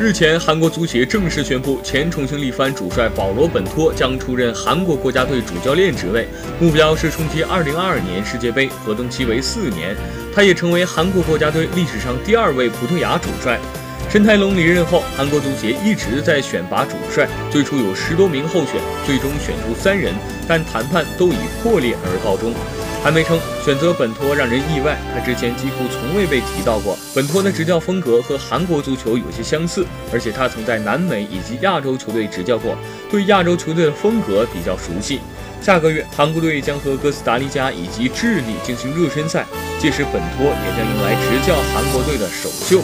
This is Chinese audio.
日前，韩国足协正式宣布，前重庆力帆主帅保罗·本托将出任韩国国家队主教练职位，目标是冲击2022年世界杯，合同期为四年。他也成为韩国国家队历史上第二位葡萄牙主帅。申泰龙离任后，韩国足协一直在选拔主帅，最初有十多名候选，最终选出三人，但谈判都以破裂而告终。韩媒称，选择本托让人意外，他之前几乎从未被提到过。本托的执教风格和韩国足球有些相似，而且他曾在南美以及亚洲球队执教过，对亚洲球队的风格比较熟悉。下个月，韩国队将和哥斯达黎加以及智利进行热身赛，届时本托也将迎来执教韩国队的首秀。